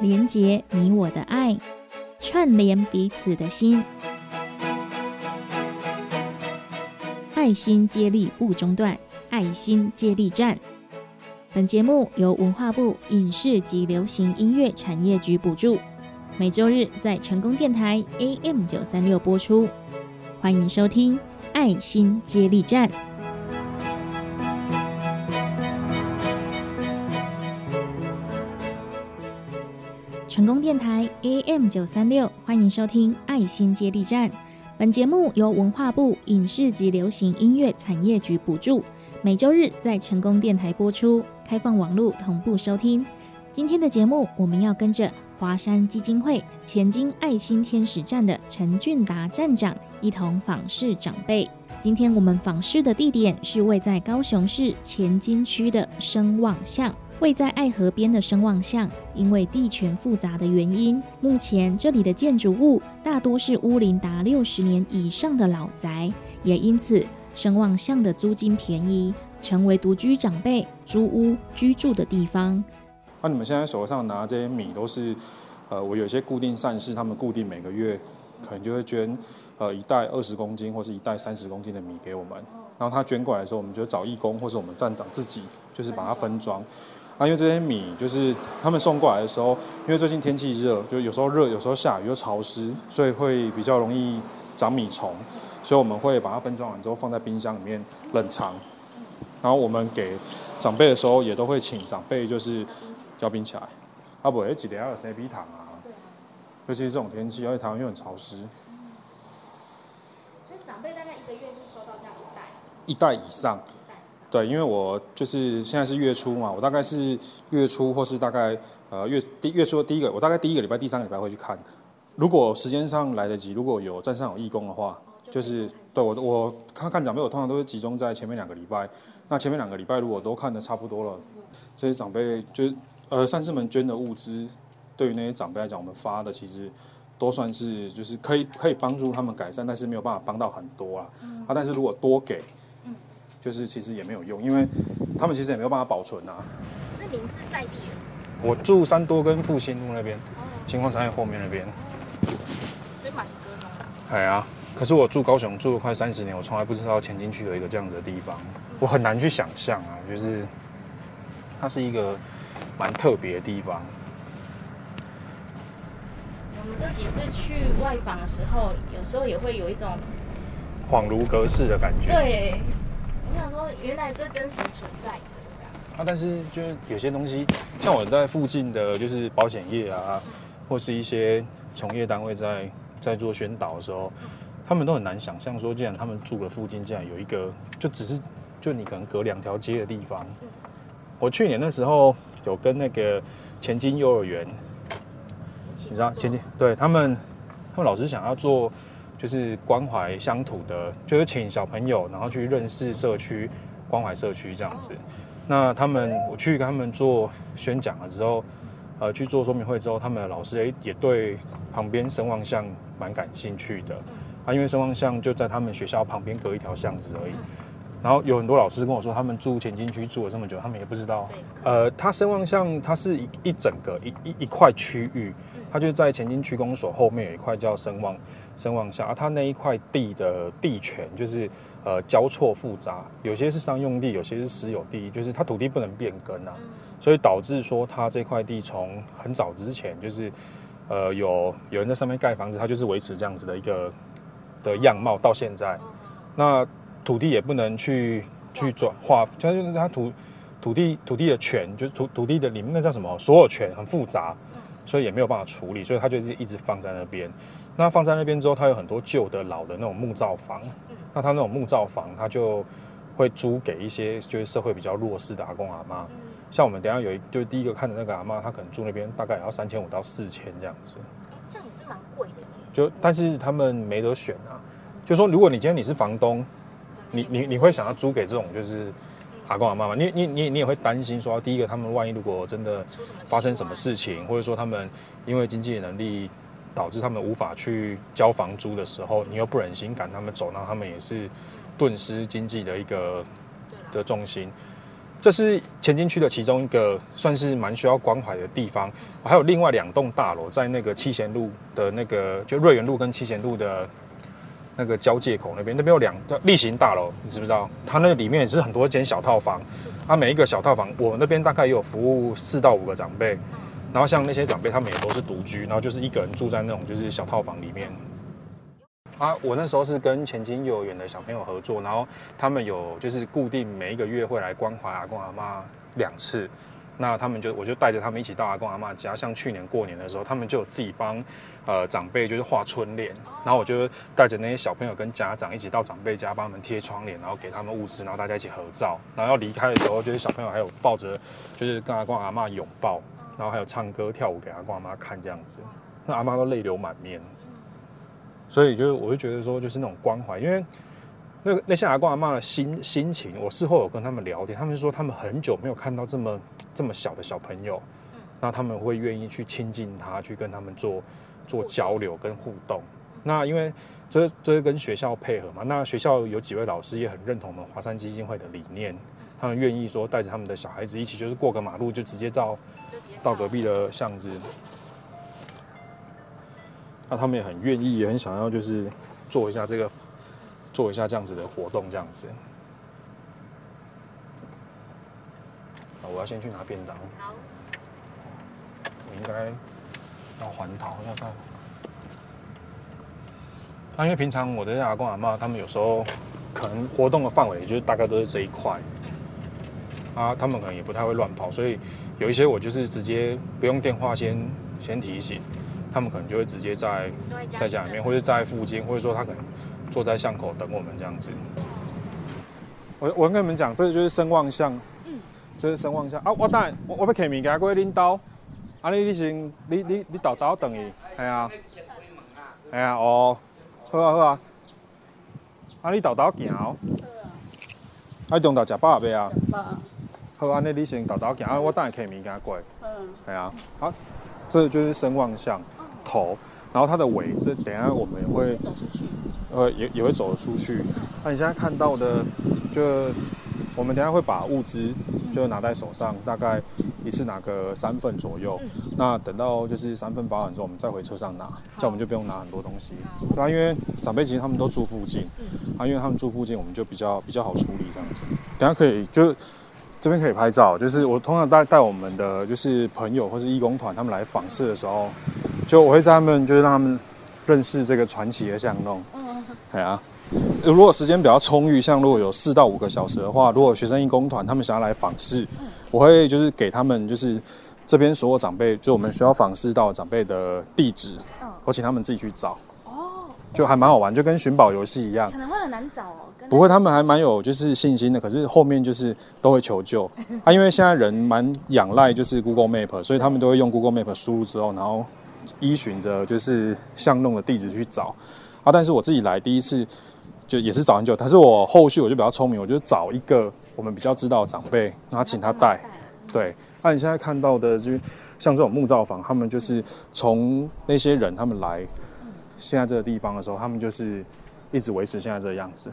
连结你我的爱，串联彼此的心，爱心接力不中断，爱心接力站。本节目由文化部影视及流行音乐产业局补助，每周日在成功电台 AM 九三六播出。欢迎收听《爱心接力站》。成功电台 AM 九三六，欢迎收听《爱心接力站》。本节目由文化部影视及流行音乐产业局补助，每周日在成功电台播出，开放网络同步收听。今天的节目，我们要跟着华山基金会前金爱心天使站的陈俊达站长一同访视长辈。今天我们访视的地点是位在高雄市前金区的声望巷。位在爱河边的声望巷，因为地权复杂的原因，目前这里的建筑物大多是屋龄达六十年以上的老宅，也因此声望巷的租金便宜，成为独居长辈租屋居住的地方。那你们现在手上拿这些米，都是呃，我有些固定善事，他们固定每个月可能就会捐呃一袋二十公斤或是一袋三十公斤的米给我们，然后他捐过来的时候，我们就找义工或是我们站长自己就是把它分装。啊，因为这些米就是他们送过来的时候，因为最近天气热，就有时候热，有时候下雨又潮湿，所以会比较容易长米虫，所以我们会把它分装完之后放在冰箱里面冷藏。然后我们给长辈的时候，也都会请长辈就是浇冰起来。啊，不，几点要有 C B 糖啊？尤其是这种天气，而且台湾又很潮湿。所以长辈大概一个月是收到这样一袋？一袋以上。对，因为我就是现在是月初嘛，我大概是月初或是大概呃月第月初第一个，我大概第一个礼拜、第三个礼拜会去看。如果时间上来得及，如果有站上有义工的话，就是对我我看看长辈，我通常都是集中在前面两个礼拜。那前面两个礼拜如果都看的差不多了，这些长辈就是呃善士们捐的物资，对于那些长辈来讲，我们发的其实都算是就是可以可以帮助他们改善，但是没有办法帮到很多啊。啊，但是如果多给。就是其实也没有用，因为他们其实也没有办法保存啊。那您是在地人？我住三多跟复兴路那边，星光商业后面那边。所以马是哥中哎呀，可是我住高雄住了快三十年，我从来不知道前进去有一个这样子的地方，我很难去想象啊，就是它是一个蛮特别的地方。我们这几次去外访的时候，有时候也会有一种恍如隔世的感觉。对。我想说，原来这真实存在着这样。啊，但是就是有些东西，像我在附近的就是保险业啊，或是一些从业单位在在做宣导的时候，他们都很难想象说，既然他们住的附近竟然有一个，就只是就你可能隔两条街的地方。我去年的时候有跟那个前进幼儿园，你知道前进对他们，他们老师想要做。就是关怀乡土的，就是请小朋友，然后去认识社区，关怀社区这样子。那他们我去跟他们做宣讲了之后，呃，去做说明会之后，他们的老师诶也对旁边声望巷蛮感兴趣的啊，因为声望巷就在他们学校旁边隔一条巷子而已。然后有很多老师跟我说，他们住前进区住了这么久，他们也不知道。呃，它声望巷它是一一整个一一一块区域，它就在前进区公所后面有一块叫声望。声望下，而它那一块地的地权就是呃交错复杂，有些是商用地，有些是私有地，就是它土地不能变更啊，所以导致说它这块地从很早之前就是呃有有人在上面盖房子，它就是维持这样子的一个的样貌到现在，那土地也不能去去转化，就是它土土地土地的权就是土土地的里面那叫什么？所有权很复杂，所以也没有办法处理，所以它就是一直放在那边。那放在那边之后，它有很多旧的老的那种木造房。那它那种木造房，它就会租给一些就是社会比较弱势的阿公阿妈。像我们等下有一，就是第一个看的那个阿妈，她可能住那边大概也要三千五到四千这样子。这样也是蛮贵的。就但是他们没得选啊。就说如果你今天你是房东，你你你会想要租给这种就是阿公阿妈吗？你你你你也会担心说，第一个他们万一如果真的发生什么事情，或者说他们因为经济能力。导致他们无法去交房租的时候，你又不忍心赶他们走，那他们也是顿失经济的一个的重心。这是前进区的其中一个算是蛮需要关怀的地方。还有另外两栋大楼在那个七贤路的那个就瑞园路跟七贤路的那个交界口那边，那边有两个例行大楼，你知不知道？它那里面也是很多间小套房，啊，每一个小套房，我那边大概也有服务四到五个长辈。然后像那些长辈，他们也都是独居，然后就是一个人住在那种就是小套房里面。啊，我那时候是跟前进幼儿园的小朋友合作，然后他们有就是固定每一个月会来关怀阿公阿妈两次。那他们就我就带着他们一起到阿公阿妈家，像去年过年的时候，他们就有自己帮呃长辈就是画春联，然后我就带着那些小朋友跟家长一起到长辈家帮他们贴窗帘，然后给他们物资，然后大家一起合照。然后要离开的时候，就是小朋友还有抱着就是跟阿公阿妈拥抱。然后还有唱歌跳舞给阿公阿妈看这样子，那阿妈都泪流满面。所以就是我就觉得说，就是那种关怀，因为那个那些阿公阿妈的心心情，我事后有跟他们聊天，他们说他们很久没有看到这么这么小的小朋友，那他们会愿意去亲近他，去跟他们做做交流跟互动。那因为这这跟学校配合嘛，那学校有几位老师也很认同我们华山基金会的理念，他们愿意说带着他们的小孩子一起，就是过个马路就直接到。到隔壁的巷子，那他们也很愿意，也很想要，就是做一下这个，做一下这样子的活动，这样子。啊，我要先去拿便当。好。我应该要还逃要看。啊，因为平常我的阿公阿妈，他们有时候可能活动的范围就是大概都是这一块。啊，他们可能也不太会乱跑，所以。有一些我就是直接不用电话先先提醒，他们可能就会直接在在家里面，或者在附近，或者说他可能坐在巷口等我们这样子。我我跟你们讲，这个就是声望像，嗯，这是声望像啊。我等我我要客面，给过去领导，啊你你先你你你豆豆等伊，系啊，系啊哦，好啊好啊，啊你豆豆行哦，啊中昼食饱未啊？好，安尼你先豆豆行，啊，我等下客面给他过。嗯，系啊，好，这就是声望像头，然后它的尾，这等下我们也会走出去，呃，也也会走出去。那你现在看到的，就我们等下会把物资就拿在手上，大概一次拿个三份左右。那等到就是三份发完之后，我们再回车上拿，这样我们就不用拿很多东西。对啊，因为长辈其实他们都住附近，啊，因为他们住附近，我们就比较比较好处理这样子。等下可以就。这边可以拍照，就是我通常带带我们的就是朋友或是义工团，他们来访视的时候，就我会在他们就是让他们认识这个传奇的巷弄。嗯，对啊。如果时间比较充裕，像如果有四到五个小时的话，如果学生义工团他们想要来访视，我会就是给他们就是这边所有长辈，就我们需要访视到长辈的地址，我请他们自己去找。哦，就还蛮好玩，就跟寻宝游戏一样。可能会很难找哦。不会，他们还蛮有就是信心的。可是后面就是都会求救 啊，因为现在人蛮仰赖就是 Google Map，所以他们都会用 Google Map 输入之后，然后依循着就是巷弄的地址去找啊。但是我自己来第一次就也是找很久，但是我后续我就比较聪明，我就找一个我们比较知道的长辈，然后请他带。对，那你现在看到的就像这种木造房，他们就是从那些人他们来现在这个地方的时候，他们就是一直维持现在这个样子。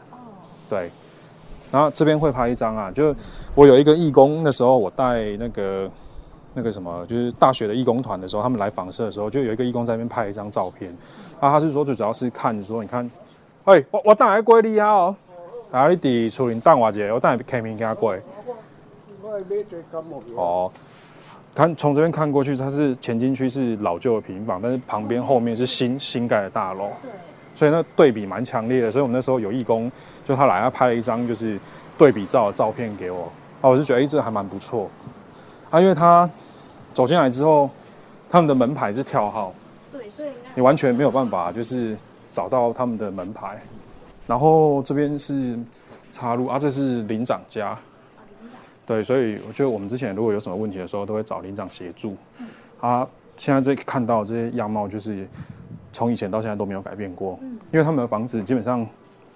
对，然后这边会拍一张啊，就我有一个义工，那时候我带那个那个什么，就是大学的义工团的时候，他们来访社的时候，就有一个义工在那边拍一张照片。啊，他是说最主要是看说，你看，哎，我我带来过你啊哦，啊，你伫厝林等我一下，我带来开门给他过。哦，看从这边看过去，它是前进区是老旧的平房，但是旁边后面是新新盖的大楼。所以那对比蛮强烈的，所以我们那时候有义工，就他来，他拍了一张就是对比照的照片给我，啊，我就觉得哎，这还蛮不错，啊，因为他走进来之后，他们的门牌是跳号，对，所以你完全没有办法就是找到他们的门牌，然后这边是插入啊，这是林长家，对，所以我觉得我们之前如果有什么问题的时候，都会找领长协助，啊，现在这看到这些样貌就是。从以前到现在都没有改变过，嗯，因为他们的房子基本上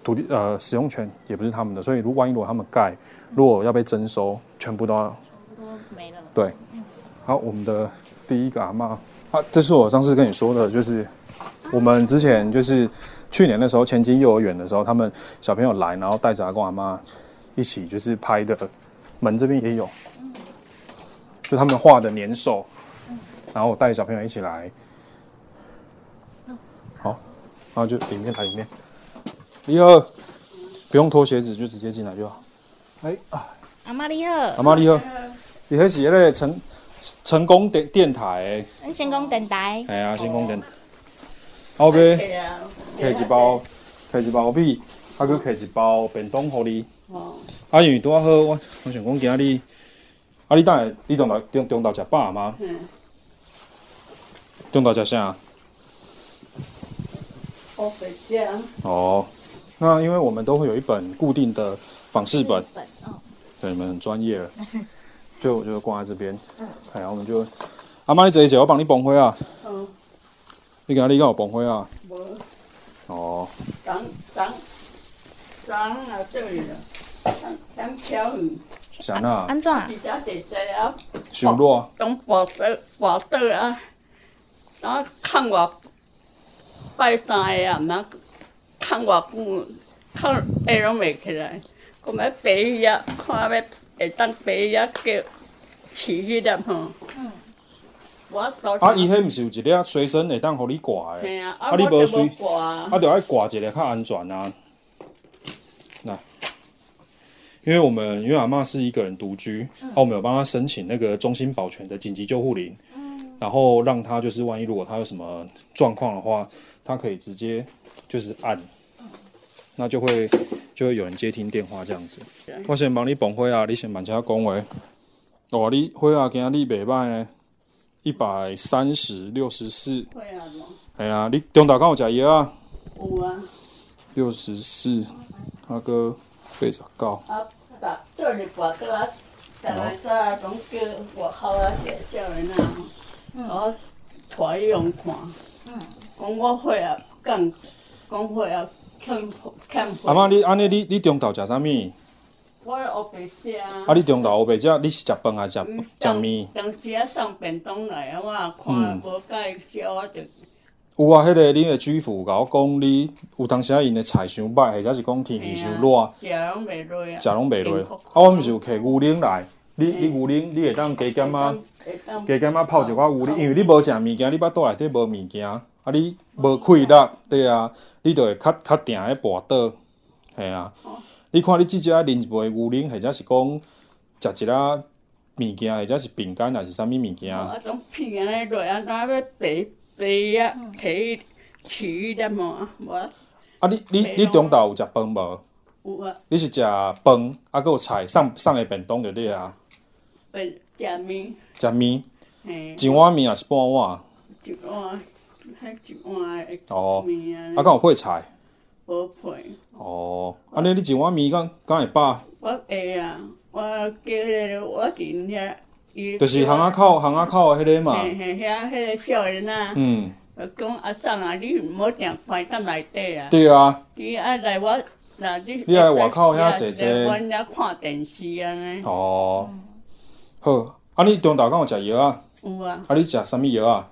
土地呃使用权也不是他们的，所以如万一如果他们盖，如果要被征收，全部都要都没了。对，好，我们的第一个阿妈，啊，这是我上次跟你说的，就是我们之前就是去年的时候，前进幼儿园的时候，他们小朋友来，然后带着阿公阿妈一起就是拍的门这边也有，就他们画的年兽，然后我带小朋友一起来，好，然后就里面来里面，你好，不用脱鞋子就直接进来就好。哎啊，阿妈你好，阿妈你好，你迄是那个成成功电电台咱先讲电台，的，哎呀，成功电台，后边对啊，摕一包，摕一包米，啊，佮摕一包便当互你。哦，啊，因为拄啊好，我我想讲今仔日，啊，你等下你中昼中中昼食饱吗？嗯，中昼食啥？我回家，哦，那因为我们都会有一本固定的访视本，本哦，对，你们很专业了，就我就挂在这边。哎，然后我们就，阿妈你坐一坐，我帮你绑花啊。嗯，你今仔日敢有绑花啊？无，哦，当当啥呐？安怎啊？比较得在啊，伤热，当报道报道啊，然后看我拜三个啊，然后看我久，看下拢袂起来，我要爬伊啊，看要会当爬伊啊，叫饲迄粒吼。我到啊，伊迄毋是有一粒随身会当互你挂的，嘿啊，啊你无挂啊啊，，就爱挂一个较安全啊。那，因为我们因为阿嬷是一个人独居，啊，我们有帮她申请那个中心保全的紧急救护铃，然后让她就是万一如果她有什么状况的话，她可以直接就是按，那就会就会有人接听电话这样子。我先帮你绑花啊，你先慢车讲话。哦，你花啊，今日袂歹呢，一百三十六十四。会啊无？哎呀，你中昼敢有食药啊？有啊，六十四，啊个八十九。啊，逐做日跋倒啊，逐个早啊拢叫外口啊叫少年啊，我带伊用看，讲我会啊，讲讲会啊，欠欠阿妈，你安尼你你中昼食啥物？我乌白食啊啊，你中昼乌白食，你是食饭还是食食面？当时啊送便当来啊，我也看嗯无甲伊烧，我就有啊，迄、个恁的主妇甲我讲，你有当时啊因的菜伤歹，或者是讲天气伤热，食拢袂落啊，食拢袂落。啊，我毋是有摕牛奶来，你你牛奶你会当加减啊，加减啊泡一寡牛奶，因为你无食物件，你腹肚内底无物件，啊你无气力，对啊，你就会较较定咧跋倒，系啊。你看你即只啉一杯牛奶，或者是讲食一粒物件，或者是饼干，还是啥物物件？啊，种片安尼落啊，哪要白白啊，摕饲伊粒嘛，无啊，你你你中昼有食饭无？有啊，你是食饭，啊，搁有菜，送送的便当就对啊。会食面，食面，嘿，一碗面也是半碗。一碗，迄一碗的哦，面啊，啊，敢有配菜？无配，哦，安尼你一碗面敢敢会饱？我会啊，我叫迄个我伫遐，伊就是巷仔口巷仔口的迄个嘛。嘿嘿，遐迄个少年啊，嗯，就讲阿婶啊，你毋好定关踮内底啊，对啊。你爱来我。那你你来外口遐坐坐阮遐看电视安尼，哦，好，啊，你中昼敢有食药啊？有啊，啊，你食啥物药啊？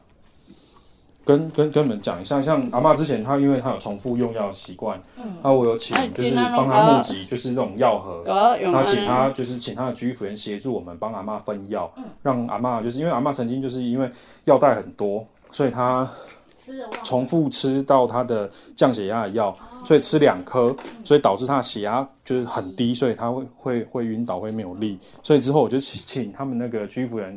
跟跟跟你们讲一下，像阿嬷之前她因为她有重复用药的习惯，那，我有请哎就是帮她募集就是这种药盒，甲我用那安尼。请她就是请她的居服员协助我们帮阿嬷分药，让阿嬷就是因为阿嬷曾经就是因为药袋很多，所以她吃重复吃到她的降血压的药，所以吃两颗，所以导致她的血压就是很低，所以她会会会晕倒，会没有力。所以之后我就请请他们那个居服员，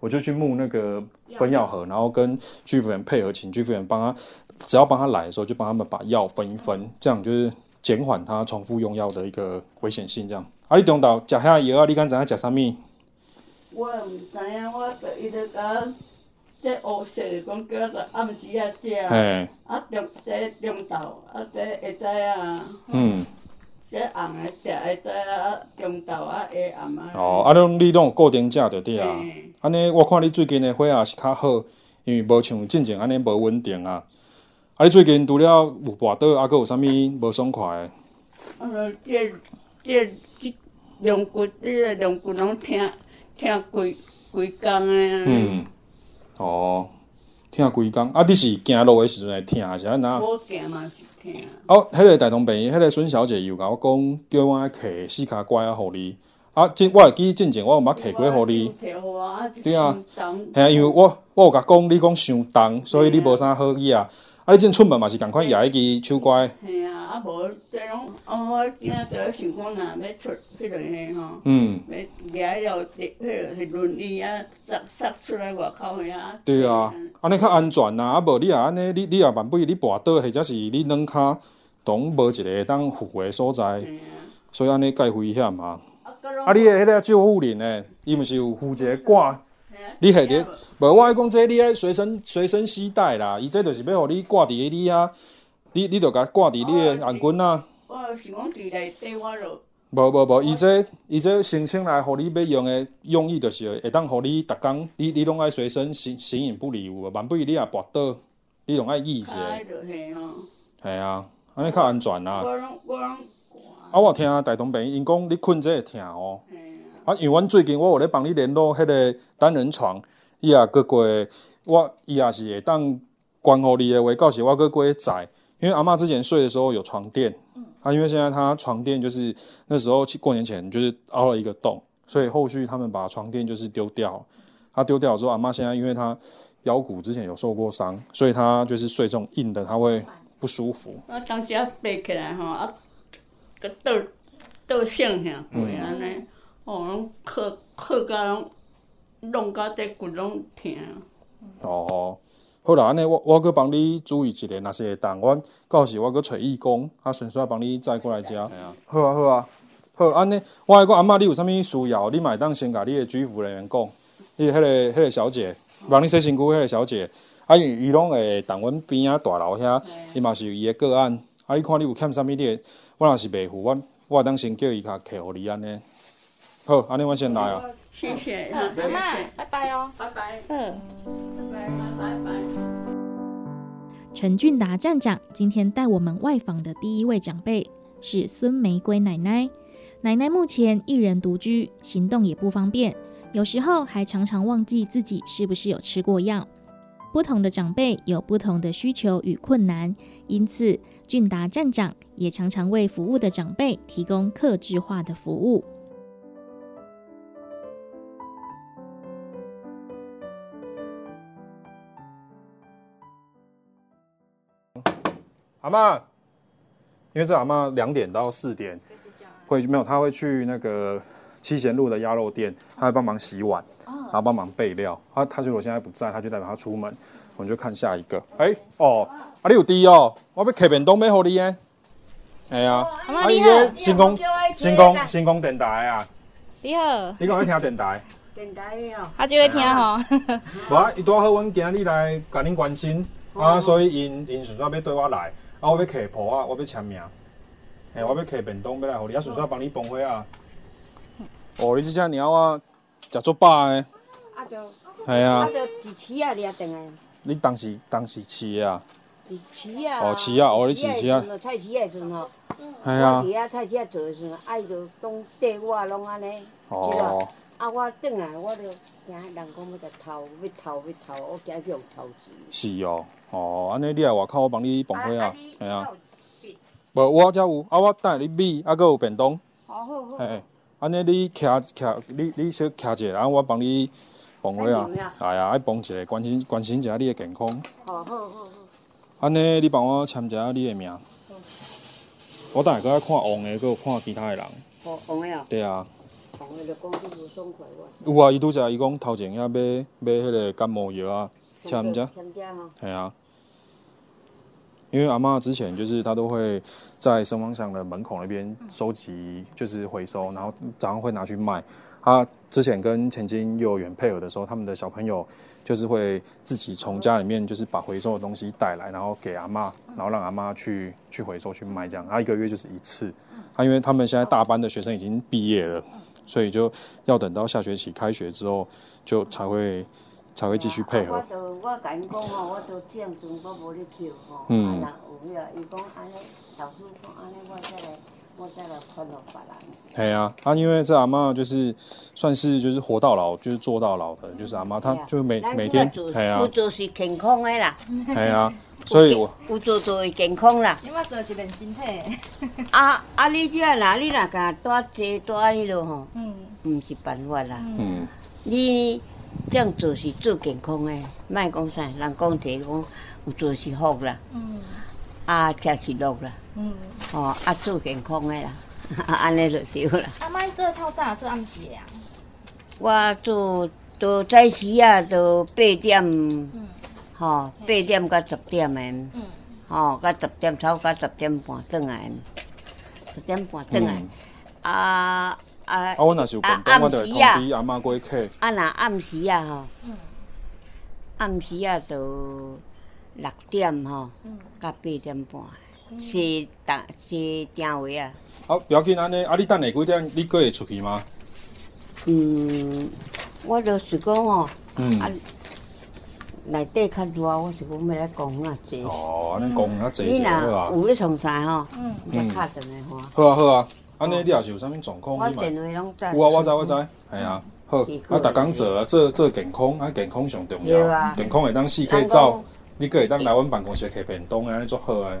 我就去募那个分药盒，然后跟居服员配合，请居服员帮他，只要帮他来的时候就帮他们把药分一分，这样就是减缓他重复用药的一个危险性。这样，啊，你中昼食遐药？啊，你敢知影食啥物？我也毋知影，我就伊著甲我这乌色的讲叫我着暗时啊食，嘿，啊中这中昼啊这会知啊，嗯，这红的食会知啊，中昼啊下暗啊。哦，啊，拢你拢有固定食着对啊。安尼，我看你最近的血压是较好，因为无像进前安尼无稳定啊。啊，你最近除了有跋倒，啊，搁有啥物无爽快的？啊，就这这这两骨，这个两骨拢疼疼规规工的。嗯，哦，疼规工。啊，你是行路的时阵会疼，还是安那？我行嘛是疼。哦，迄、个大同病院，迄、个孙小姐又甲我讲，叫我摕四骹拐啊，互你。啊，即我会记进前我有捌摕过互你。对啊吓啊，因为我我有甲讲，你讲伤重，所以你无啥好意啊。啊，你进出门嘛是共款举迄支手乖，嘿啊，啊无即种，哦，我今仔就想讲若要出迄落个吼，嗯，要轮椅啊，塞塞出来外口遐。对啊，安尼较安全呐。啊无你啊安尼，你你也万不如你跋倒，或者是你软骹，拢无一个会当扶的所在，所以安尼较危险啊。啊，你的迄个救护人呢，伊毋是有附一个挂，你下伫无？我爱讲这你爱随身随身携带啦，伊这就是要互你挂伫个你啊，你你著甲挂伫你的颔棍啊。我是讲伫内底我就。无无无，伊这伊这申请来，互你要用的用意就是会当互你逐工，你你拢爱随身形形影不离有无？万不如你也跋倒，你拢爱意一下。开就，系啊，安尼较安全啦。我拢我拢啊，我听大同病因讲你困这会疼哦。嘿啊，啊，因为阮最近我有咧帮你联络迄个单人床，伊也过过，我伊也是会当关乎你的话，到时我过过载。因为阿嬷之前睡的时候有床垫，啊，因为现在她床垫就是那时候过年前就是凹了一个洞，所以后续他们把床垫就是丢掉。她丢掉之后，阿嬷现在因为她腰骨之前有受过伤，所以她就是睡这种硬的，她会不舒服。我当时啊爬起来吼，啊，个倒倒醒下过安尼，哦，拢靠靠甲拢弄甲这骨拢疼。哦，好啦，安尼我我搁帮你注意一下，若是会当，阮到时我搁找义工，啊，顺续帮你载过来遮。好啊，好啊，好，安尼，我来讲阿嬷，你有啥物需要，你嘛会当先甲你的居服人员讲，你迄、个迄、个小姐，帮你洗身躯迄个小姐，啊，伊伊拢会当阮边仔大楼遐，伊嘛是有伊的个案，啊，你看你有欠啥物，你会我若是袂付，我我会当先叫伊甲客互你安尼。好，安尼我先来啊。谢谢，阿谢妈谢，，拜拜哦。拜拜，嗯。拜拜，拜拜。陈俊达站长今天带我们外访的第一位长辈是孙玫瑰奶奶。奶奶目前一人独居，行动也不方便，有时候还常常忘记自己是不是有吃过药。不同的长辈有不同的需求与困难，因此俊达站长也常常为服务的长辈提供客制化的服务。阿嬷，因为这阿嬷两点到四点会没有，她会去那个七贤路的鸭肉店，她会帮忙洗碗，然后帮忙备料。啊，她如果现在不在，她就代表她出门，我们就看下一个。哎、哦，啊你有滴哦，我要开便当买好你耶。哎呀，阿妈你好，新光新光新光电台啊，你好，你讲要听电台，电台的哦，他就会听吼。无啊，伊拄好，阮今日来甲恁关心，啊，所以因因顺续要对我来，啊，我要客簿啊，我要签名，嘿，我要客便当要来互你，啊，顺便帮你帮伙啊。哦，你即只猫啊，食足饱诶，啊就系啊。啊，就一饲啊掠转来，你当时当时饲的啊，一饲啊。哦饲啊哦你饲饲啊啊。菜市啊的时阵吼，我系啊，伫遐菜市啊做的时阵，啊伊就拢缀我拢安尼，哦，啊我转来我就惊人讲要甲偷，要偷要偷，我惊去互偷钱。是哦，哦，安尼你来外口我帮你帮伙啊，系系啊，。无我遮有，啊，我等下你米，啊，佮有便当。好好好。嘿，安尼你徛徛，你你小徛者，然后我帮你帮伙啊哎呀，爱帮一下，关心关心一下你的健康。好好好好。安尼你帮我签一下你的名。我等下搁爱看王的，搁有看其他的人。好，红的啊，对啊，红的就讲你无爽快我。有啊，伊拄则伊讲头前遐买买迄个感冒药啊，签一下。签只吼。系啊，因为阿妈之前就是她都会在生方巷的门口那边收集，就是回收，然后早上会拿去卖。她之前跟前进幼儿园配合的时候，他们的小朋友就是会自己从家里面就是把回收的东西带来，然后给阿妈，然后让阿妈去去回收去卖这样。她一个月就是一次。她因为他们现在大班的学生已经毕业了，所以就要等到下学期开学之后，就才会才会继续配合啊。我就我甲因讲吼，我都这样阵我无咧扣吼，嗯啊人有迄个，伊讲安尼，老师讲安尼，我再来我再来看到别人。嘿啊，啊，因为这阿妈就是算是就是活到老，就是做到老的，就是阿妈，她就每咱每天这，个嘿啊做，做是健康的啦，系啊，所以我有做做会健康啦。起码做是练身体的。啊啊！你这啦你若甲多坐多迄落吼，嗯毋是办法啦。嗯，你这样做是做健康的，莫讲啥，人讲这讲有做是福啦，嗯啊食是乐啦，嗯。哦啊做健康诶啦，啊 安尼就对啦。阿妈做透早做暗时啊。我做都早时啊，都八点，嗯。吼八点到十点诶，嗯。吼到十点超到十点半转来，十点半转来。嗯，啊啊啊，我若是有便当，我就会通知阿妈过去。客。啊，若暗时啊吼，嗯。暗时啊就六点吼，嗯到八点半，是打是定位啊。好，不要紧，安尼，啊，你等下几点？你过会出去吗？嗯，我就是讲吼，嗯啊，内底较热，我是讲要来讲啊济。哦，安尼讲较济你者好啊。若有要创啥吼，嗯你就敲电话。好啊好啊，安尼你也是有啥物状况，你嘛我电话拢在。有啊，我知我知，系啊。好，啊，逐工做啊，做做健康，啊，健康上重要啊。健康会当四 K 人走讲，你可会当来阮办公室摕便当，安尼足好啊。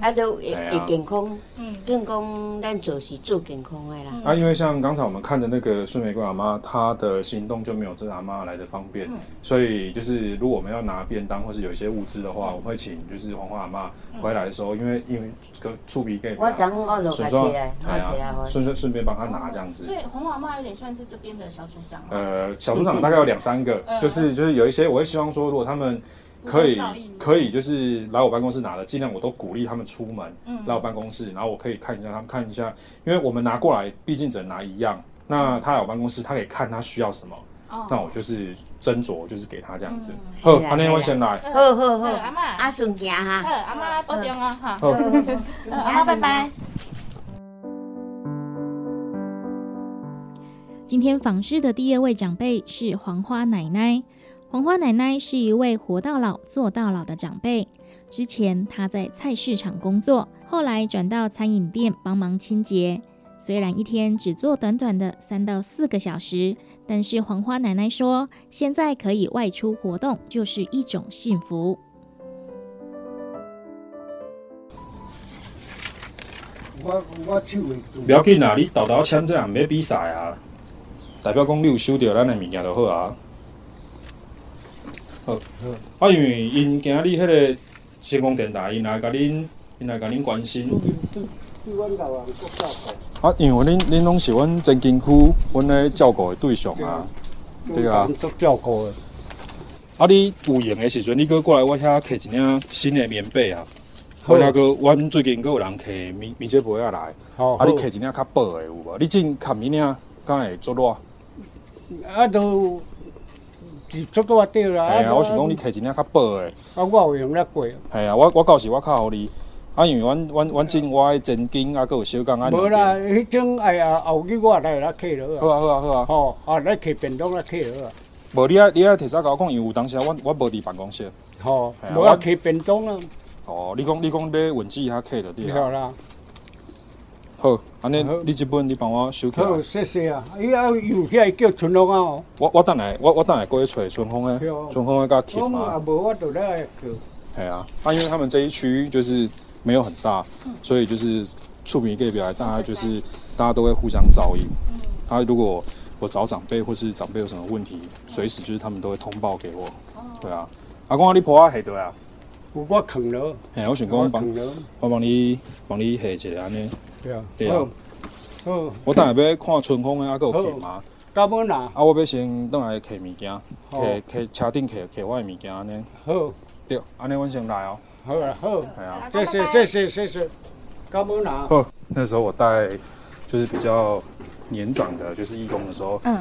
啊，都会会健康。嗯正讲咱做是做健康的啦。啊，因为像刚才我们看的那个孙玫瑰阿妈，她的行动就没有这个阿妈来的方便，嗯所以就是如果我们要拿便当或是有一些物资的话，我会请就是黄花阿妈回来的时候，因为因为这个触鼻给我讲我就顺顺拿起来，哎拿起来呀，给顺顺顺便帮他拿这样子所。以黄妈妈有点算是这边的小组长。呃，小组长大概有两三个，就是就是有一些，我会希望说，如果他们可以可以就是来我办公室拿的，尽量我都鼓励他们出门嗯来我办公室，然后我可以看一下他们看一下，因为我们拿过来毕竟只能拿一样，那他来我办公室，他可以看他需要什么，哦那我就是斟酌就是给他这样子嗯。好，嘿啦安尼嘿啦我先来。好好好，阿妈，阿顺行好，哈。阿妈保重啊哈。好，好阿妈拜拜。今天访视的第二位长辈是黄花奶奶。黄花奶奶是一位活到老、做到老的长辈。之前她在菜市场工作，后来转到餐饮店帮忙清洁。虽然一天只做短短的三到四个小时，但是黄花奶奶说，现在可以外出活动就是一种幸福。我我手不要紧啊，你豆豆签这样没比赛啊，代表讲你有收到咱的物件就好啊。好，啊，因为因今日迄个星光电台，因来甲恁，因来甲恁关心。啊，因为恁恁拢是阮真金区阮咧照顾的对象啊。对啊做照顾的。啊，你有闲的时阵，你搁过来我遐摕一领新的棉被啊。我遐个，阮最近搁有人摕米米这杯啊来，好啊，你摕一领较薄的有无？你真含一领，敢会做热？啊，都是做多对啦。系啊，我想讲你摕一领较薄的。啊，我有用咧过。系啊，我我到时我较互你。啊，因为阮阮阮真我的真金啊，搁有小工啊。无啦，迄种哎呀，后日我来来客落啊。好啊好啊好啊。吼，啊来客便当来客落啊。无你啊你啊，提早甲我讲，因为有当时啊，我我无伫办公室。吼无啊客便当啊，哦，你讲你讲要文字遐客就对啊。对啦。好，安尼你即本你帮我收起来。好，谢谢啊。伊啊有遐叫春风啊哦。我我等下我我等下过去找春风诶对哦，春风诶甲我铁嘛啊。无我就来叫。系啊，啊，因为他们这一区就是没有很大，所以就是触屏给表，大家就是大家都会互相照应。他如果我找长辈或是长辈有什么问题，随时就是他们都会通报给我。对啊，阿公啊，你婆啊下对啊？有我扛落，嘿，我想讲帮，我帮你帮你下一个安尼。对啊。对啊好。我等下要看春风诶，啊，还有客嘛。到尾哪？啊，我要先倒来摕物件，好摕摕车顶摕摕我的物件安尼。好，对，安尼我先来哦。好啊，好。系啊。谢谢，谢谢，谢谢。到尾哪？哦，那时候我带就是比较年长的，就是义工的时候，嗯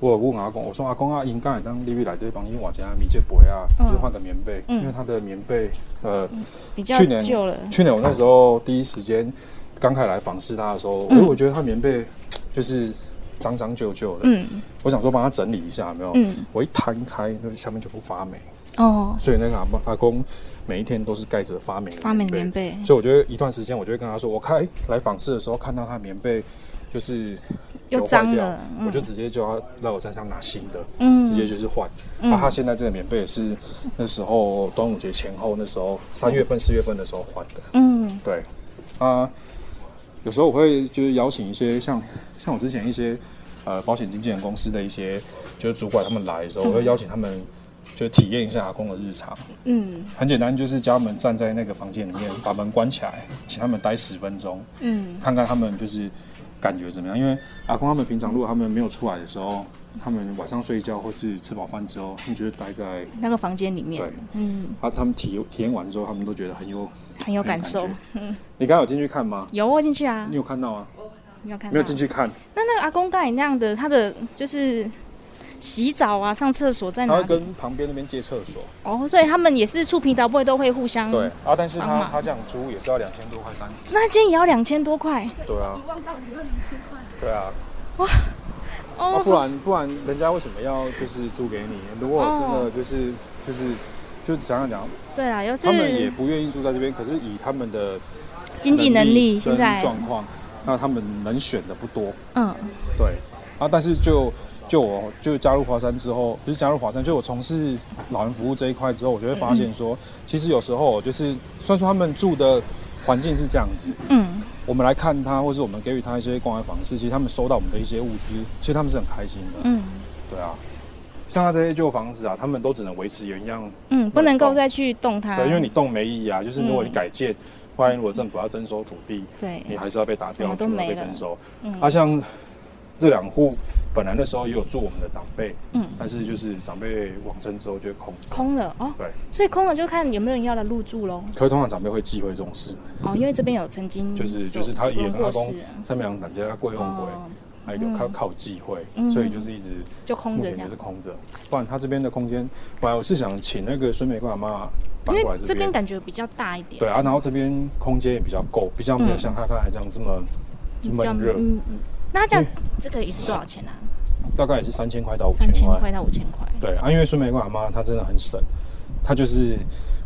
我有问阿公，我说阿公啊，应该当你来对帮你换家米这杯啊，嗯。就是换个棉被，嗯因为他的棉被，呃，比较去年旧了。去年我那时候第一时间刚开始来访视他的时候，嗯。我我觉得他棉被就是脏脏旧旧的，嗯。我想说帮他整理一下，有没有？嗯，我一摊开，那下面就不发霉，哦，所以那个阿公阿公每一天都是盖着发霉的发霉的棉被，所以我觉得一段时间，我就会跟他说，我开来访视的时候看到他棉被就是又脏了，嗯我就直接就要让我站上拿新的，嗯直接就是换。嗯那他现在这个棉被也是那时候端午节前后，那时候三月份、四月份的时候换的。嗯对，啊、有时候我会就是邀请一些像像我之前一些呃保险经纪人公司的一些就是主管他们来的时候，我会邀请他们就体验一下阿公的日常。嗯很简单，就是叫他们站在那个房间里面，把门关起来，请他们待十分钟，嗯看看他们就是感觉怎么样。因为阿公他们平常如果他们没有出来的时候，他们晚上睡觉或是吃饱饭之后，他们就会待在那个房间里面对，嗯，啊，他们体体验完之后，他们都觉得很有很有感受很有。你刚刚有进去看吗？有我进去啊你，有看到吗？没有看到？没有进去看，那那个阿公刚才那样的，他的就是洗澡啊、上厕所在他会哪里？跟旁边那边借厕所。哦，所以他们也是触屏导不会都会互相。对。啊，但是他他这样租也是要两千多块三十。那间也要两千多块对啊。一万到两千块对啊。哇，哦不然不然，人家为什么要就是租给你？如果真的就是、就是就讲讲讲，对啦，又他们也不愿意住在这边，可是以他们的经济能力现跟在，状况，那他们能选的不多。嗯对，啊，但是就就我就加入华山之后，不是加入华山，就我从事老人服务这一块之后，我就会发现说，其实有时候就是虽然说他们住的环境是这样子，嗯我们来看他，或是我们给予他一些关怀方式，其实他们收到我们的一些物资，其实他们是很开心的。嗯对啊，像他这些旧房子啊，他们都只能维持原样，嗯，不能够再去动它。对，因为你动没意义啊。就是如果你嗯改建，万一如果政府要征收土地，对你还是要被打掉，都没了被征收。嗯啊，像这两户本来那时候也有住我们的长辈，嗯但是就是长辈往生之后就会空着。空了哦，对，所以空了就看有没有人要来入住喽。可是通常长辈会忌讳这种事，哦，因为这边有曾经就是就是他也阿公三명大家贵用鬼，哦，还有靠靠忌讳，嗯所以就是一直就空着就是。空着。不然他这边的空间，本来我是想请那个孙美贵阿妈因为搬过来这边。这边感觉比较大一点，对啊，然后这边空间也比较够，比较没有嗯像他刚才这样这么比较闷热，嗯嗯。那这样这个也是多少钱啊？大概也是三千块到五三千千块。到五千块。对啊，因为孙美贵阿妈她真的很省，她就是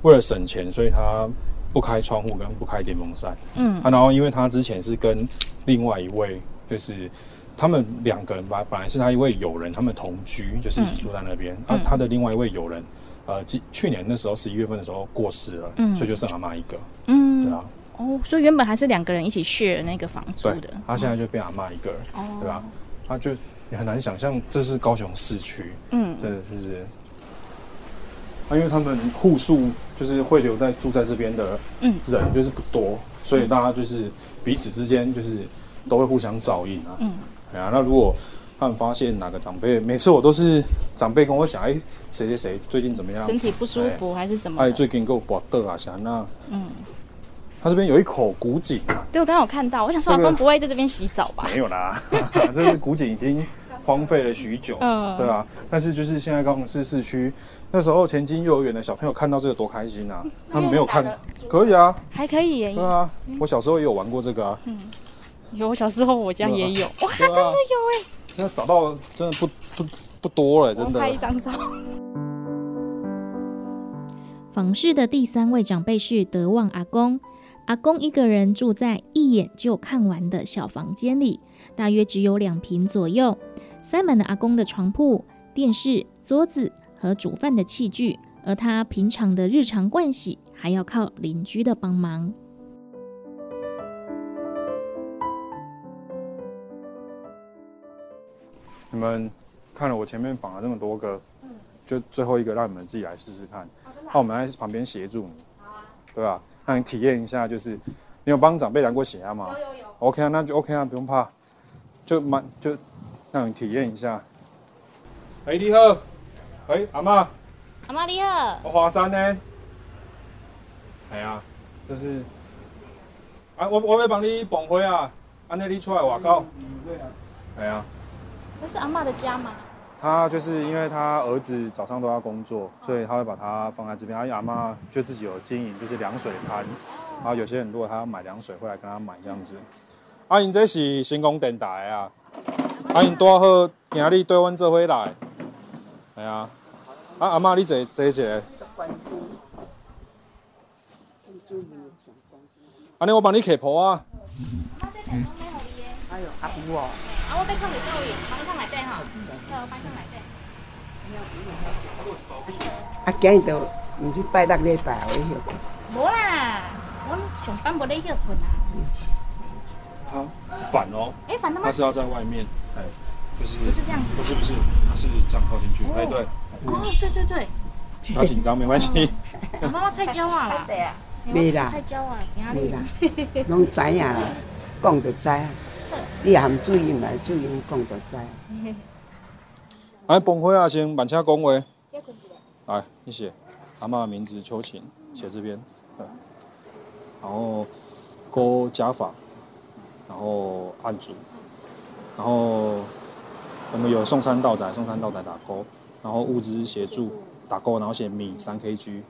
为了省钱，所以她不开窗户跟不开电风扇。嗯啊，然后因为她之前是跟另外一位，就是他们两个人吧，本来是他一位友人，他们同居，就是一起住在那边。嗯啊，他的另外一位友人，呃，去去年那时候十一月份的时候过世了，嗯所以就剩阿妈一个。嗯。对啊，哦，所以原本还是两个人一起 share 那个房租对的。，他现在就变阿妈一个人，哦，对吧？他就你很难想象这是高雄市区，嗯这就是。啊，因为他们户数就是会留在住在这边的嗯人就是不多，所以大家就是彼此之间就是都会互相照应啊。嗯，哎呀，那如果他们发现哪个长辈，每次我都是长辈跟我讲，哎，谁谁谁最近怎么样？身体不舒服还是怎么哎，的？最近给我拔豆啊，想那嗯，他这边有一口古井啊，对我刚刚有看到，我想说这个老公不会在这边洗澡吧？没有啦，这是古井已经荒废了许久，嗯对啊。但是就是现在高雄市市区，那时候前进幼儿园的小朋友看到这个多开心啊！他们没有看，可以啊，还可以耶对，啊，我小时候也有玩过这个啊，嗯有我小时候我家也有，哇，真的有哎，现在找到真的不不不多了，真的拍。一张照。访视的第三位长辈是德旺阿公。阿公一个人住在一眼就看完的小房间里，大约只有两平左右，塞满了阿公的床铺、电视、桌子和煮饭的器具，而他平常的日常盥洗还要靠邻居的帮忙。你们看了我前面绑了那么多个，就最后一个让你们自己来试试看。那我们在旁边协助你，对吧？让你体验一下，就是你有帮长辈量过血压吗？有有有。OK 啊，那就 OK 啊，不用怕，就蛮就让你体验一下。哎、你好，哎、阿妈，阿妈你好，我华山呢？哎呀，这是啊，我我要帮你捧花啊，安尼你出来外口。哎呀。这是阿妈的家吗？他就是因为他儿子早上都要工作，所以他会把它放在这边。他阿妈就自己有经营，就是凉水摊。然后有些人如果他要买凉水，会来跟他买这样子。啊，因这是新光电台啊，啊因带好，今日对阮做伙来。系啊，啊阿妈你坐坐一下，关注，关注你上关注。安尼我帮你揢铺啊。妈这台拢买互你的，哎呦，啊有哦，啊，我要放伫倒位，放放内底吼，好，放放内底。啊今日都毋是拜六礼拜有去休困，无啦，阮上班无咧休困啊。好，反哦，哎，反的吗它？是要在外面，哎，就是不是这样子不是不是，它是这样靠进去，哎对，哦，对对对，不要紧张，没关系。妈妈菜椒啊啦，没啦菜椒啊，哪里没啦？，拢知影啦，讲就知啊。你含注意来注意讲就知。哎，崩溃啊，先慢车讲话。来，你写阿妈的名字秋晴，写这边，对。然后勾加法，然后按组，然后我们有送餐到仔，送餐到仔打勾，然后物资协助打勾，然后写米三 kg。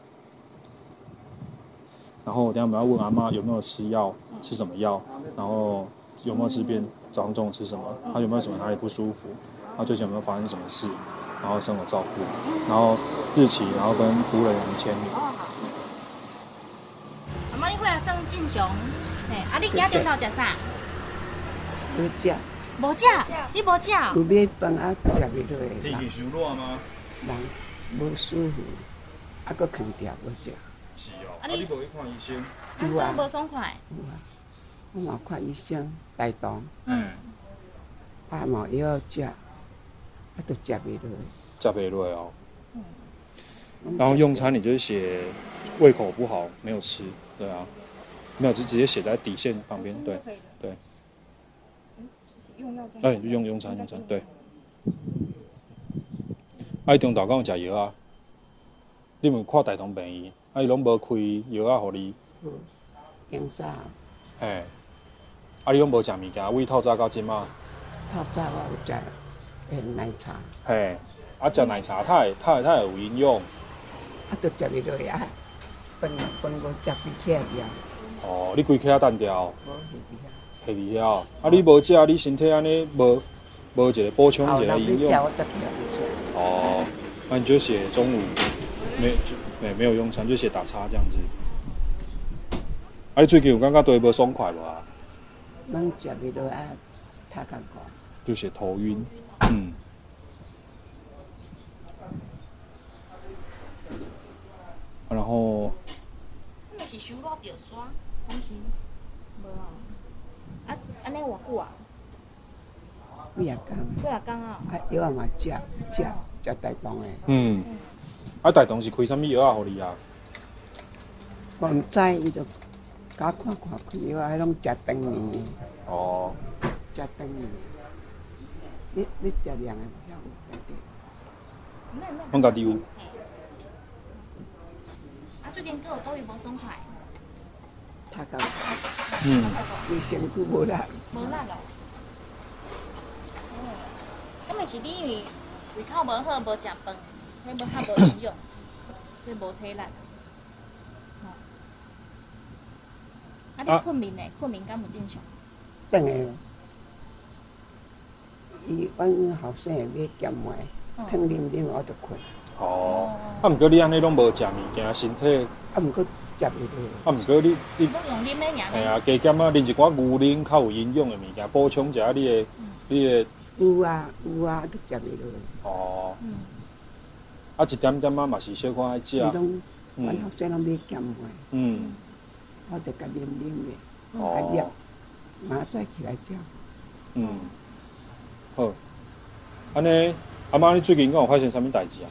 然后等下我们要问阿妈有没有吃药，吃什么药，然后有没有吃便早上中午吃什么，她有没有什么哪里不舒服，她最近有没有发生什么事，然后生活照顾，然后日期，然后跟服务人员签名。阿妈，你回来算进雄，嘿，啊，你今仔中头食啥？好食，无食，你无食？有买饭啊，食袂落的人，伤热吗？人无舒服，啊，搁空调无食。是哦，啊你你无去看医生？咱做无爽快，有啊，我嘛看医生，大动，嗯，啊嘛有药食，啊都食袂落。食袂落哦。然后用餐你就是写胃口不好没有吃，对啊，没有就直接写在底线旁边，对对。哎，用用餐用餐对。啊，伊中昼敢有食药啊？你们看大同病？院，啊伊拢无开药啊，互你，今早嘿，啊你拢无食物件，胃透早到即嘛，透早我有食诶奶茶，嘿，啊食奶茶它会它会它有营养，啊都食袂落啊，饭饭无食规起来了，哦，你规起啊单调。无下味晓，啊你无食，你身体安尼无无一个补充一个营养。哦，那你就写中午没就没没有用餐，就写打叉这样子。啊，你最近有感觉对无爽快无啊？咱食袂落啊，太艰苦，就写头晕，嗯。啊然后那是手落着刷，敢是？无啊。啊，安尼偌久啊？几啊工，几啊工啊？啊药啊嘛食食食大动诶，嗯，啊大同是开啥物药啊？互你啊？我毋知伊就甲我看看开药啊，迄拢食长面的，哦，食长面的。你你食凉诶，遐有内底。拢家己有。啊，最近佫有倒位无爽快，他甲讲，嗯，伊身躯无力，无力咯。哦，咁咪是你胃口无好，无食饭，迄无较无营养，所以无体力。哦。啊，你啊困眠呢？困眠敢有正常？等下，伊阮后生会买咸糜，嗯汤啉啉我就困，哦，啊毋过你安尼拢无食物件，身体啊毋过食袂落。啊毋过你你都用啉的尔呢？系啊，加减啊，啉一寡牛奶较有营养的物件，补充一下你的你的有啊有啊，都食袂落。哦，嗯。啊一点点啊嘛是小可爱食伊，拢，阮嗯后生拢买咸糜，嗯，我就甲啉啉咧，啊哦了，明仔载起来食。嗯，好，安尼阿妈你最近敢有发生啥物代志啊？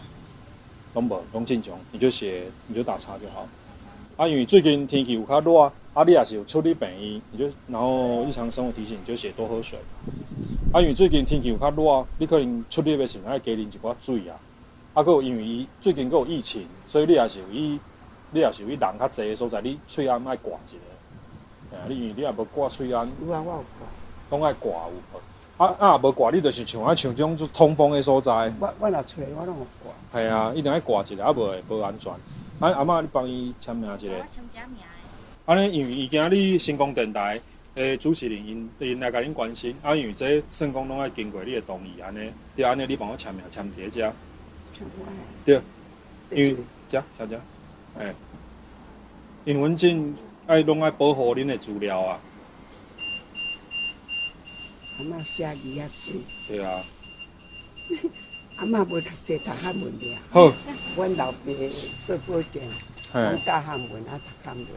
拢无，拢正常，你就写你就打叉就好。啊，因为最近天气有较热，啊，你也是有出去病院，你就然后日常生活提醒你就写多喝水。啊，因为最近天气有较热，你可能出去的时候爱加啉一寡水啊。啊，佮有因为伊最近佮有疫情，所以你也是有伊，你也是有伊人较侪的所在，你喙安爱挂一个。哎呀，你因为你也无挂喙安，有啊，我有挂，拢爱挂有。啊啊，无挂你就是像啊像这种就通风的所在，我我若出来我拢有挂。系啊，一定爱挂一个，啊无会无安全。啊阿嬷你帮伊签名一个。我签假名。安尼，因为伊今日星光电台诶主持人因因来甲恁关心，啊，因为这算讲拢爱经过你的同意，安尼，对安尼你帮我签名签伫遮，像我的对，因为食食食，哎，因阮真爱拢爱保护恁的资料啊。阿嬷写字啊水，对啊，阿嬷无读册读汉文的啊。好，阮老爸做保证，教汉文啊读汉文。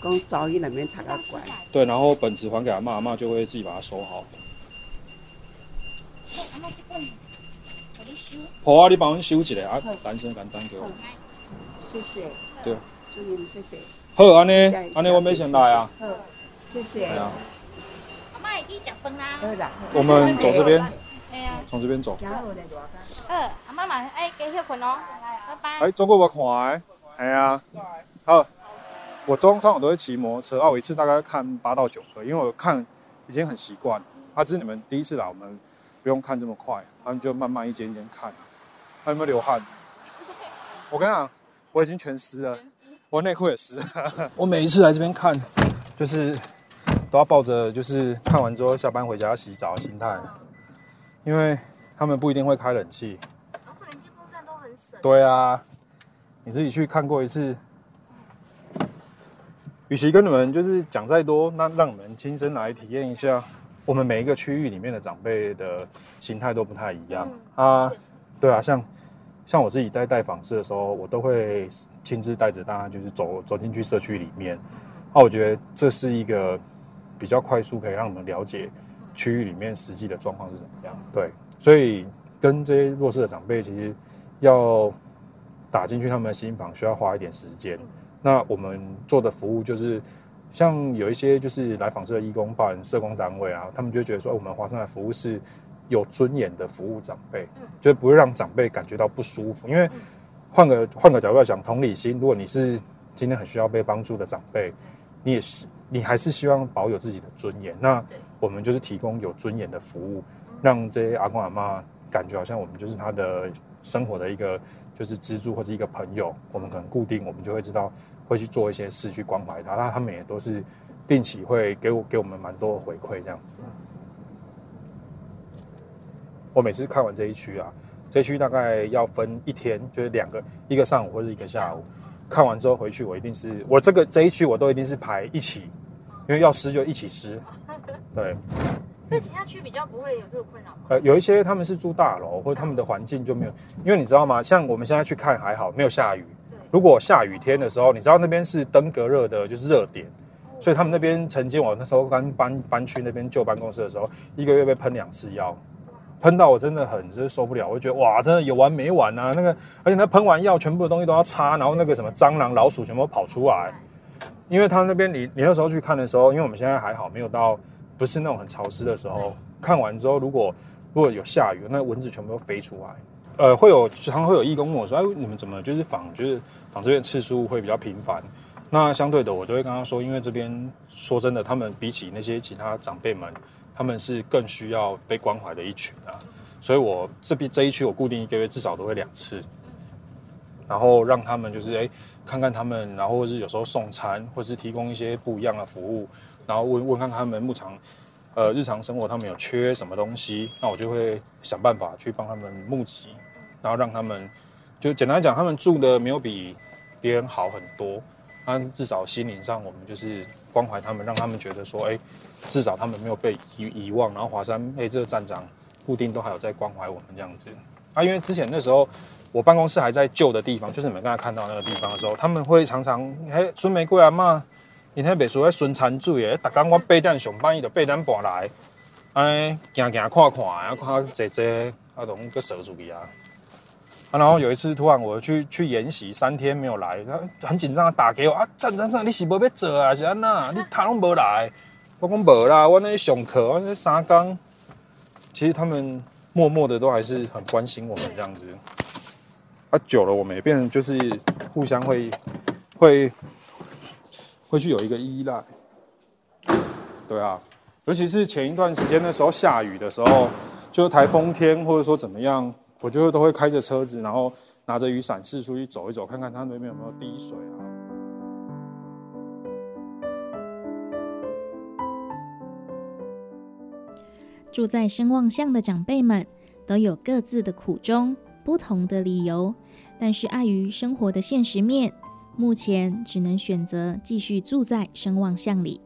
讲早语内面读啊乖，对，然后本子还给阿妈，阿妈就会自己把它收好。婆啊，你帮阮收一下啊，男生简单给我。谢谢。对。祝你们谢谢。好，安尼，安尼我们要先来啊。好，谢谢。对啊，阿妈会去食饭啦。我们走这边，哎呀，从这边走。行好嘞，大家。呃，阿妈嘛爱加休困哦，拜拜。哎，中国我看的，哎呀，好，我通通常都会骑摩托车啊，我一次大概看八到九个，因为我看已经很习惯了。啊，这是你们第一次来，我们不用看这么快，他们就慢慢一间一间看。还有没有流汗？我跟你讲，我已经全湿了，我内裤也湿。我每一次来这边看，就是都要抱着就是看完之后下班回家要洗澡的心态，因为他们不一定会开冷气。然后冷气风扇都很省。对啊，你自己去看过一次。与其跟你们就是讲再多，那让你们亲身来体验一下，我们每一个区域里面的长辈的形态都不太一样、啊。对啊，像像我自己在带访视的时候，我都会亲自带着大家就是走走进去社区里面。啊，我觉得这是一个比较快速可以让你们了解区域里面实际的状况是怎么样。对，所以跟这些弱势的长辈，其实要打进去他们的心房，需要花一点时间。那我们做的服务就是，像有一些就是来访社的义工办、社工单位啊，他们就会觉得说，哦我们华山的服务是有尊严的服务长辈，就不会让长辈感觉到不舒服。因为换个换个角度来讲，同理心，如果你是今天很需要被帮助的长辈，你也是你还是希望保有自己的尊严。那我们就是提供有尊严的服务，让这些阿公阿妈感觉好像我们就是他的生活的一个就是支柱或者一个朋友。我们可能固定，我们就会知道会去做一些事去关怀他。那他们也都是定期会给我给我们蛮多的回馈这样子。我每次看完这一区啊，这一区大概要分一天，就是两个，一个上午或者一个下午。看完之后回去，我一定是我这个这一区我都一定是排一起，因为要湿就一起湿。对，所以其他区比较不会有这个困扰吗？呃，有一些他们是住大楼，或者他们的环境就没有，因为你知道吗？像我们现在去看还好，没有下雨。如果下雨天的时候，你知道那边是登革热的，就是热点，所以他们那边曾经我那时候刚搬搬去那边旧办公室的时候，一个月被喷两次药，喷到我真的很就是受不了，我就觉得哇，真的有完没完啊！那个，而且那喷完药，全部的东西都要擦，然后那个什么蟑螂、老鼠全部跑出来，因为他那边你你那时候去看的时候，因为我们现在还好，没有到不是那种很潮湿的时候，看完之后，如果如果有下雨，那蚊子全部都飞出来。呃，会有常常会有义工问我说：“哎，你们怎么就是访就是访这边次数会比较频繁？”那相对的，我就会跟他说，因为这边说真的，他们比起那些其他长辈们，他们是更需要被关怀的一群啊。所以我这边这一区我固定一个月至少都会两次，然后让他们就是哎看看他们，然后或是有时候送餐，或是提供一些不一样的服务，然后问问看他们牧场呃日常生活他们有缺什么东西，那我就会想办法去帮他们募集，然后让他们就简单来讲，他们住的没有比别人好很多，但至少心灵上我们就是关怀他们，让他们觉得说，哎，至少他们没有被遗遗忘，然后华山哎这个站长固定都还有在关怀我们这样子。啊，因为之前那时候我办公室还在旧的地方，就是你们刚才看到那个地方的时候，他们会常常嘿孙玫瑰阿嬷。因迄袂输咧孙餐水诶，逐工我八点上班，伊就八点半来，安尼行行看看，啊看坐坐，啊拢个折出去啊。啊，然后有一次突然我去去研习，三天没有来，他很紧张的打给我啊，站站站，你是无要做啊？是安那？你他拢无来？我讲无啦，我那上课，我那三工。其实他们默默的都还是很关心我们这样子。啊，久了我们也变成就是互相会会。会去有一个依赖，对啊，尤其是前一段时间那时候下雨的时候，就台风天或者说怎么样，我就都会开着车子，然后拿着雨伞四处去走一走，看看它那边有没有滴水啊。住在声望巷的长辈们都有各自的苦衷，不同的理由，但是碍于生活的现实面，目前只能选择继续住在声望巷里。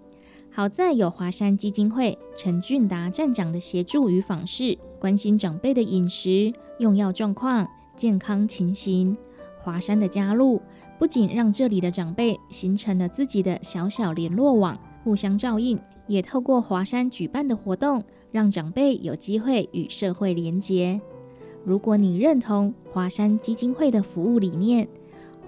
好在有华山基金会陈俊达站长的协助与访视，关心长辈的饮食、用药状况、健康情形。华山的加入，不仅让这里的长辈形成了自己的小小联络网，互相照应，也透过华山举办的活动。让长辈有机会与社会连结。如果你认同华山基金会的服务理念，